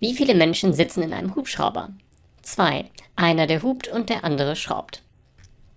Wie viele Menschen sitzen in einem Hubschrauber? 2. Einer, der hupt und der andere schraubt.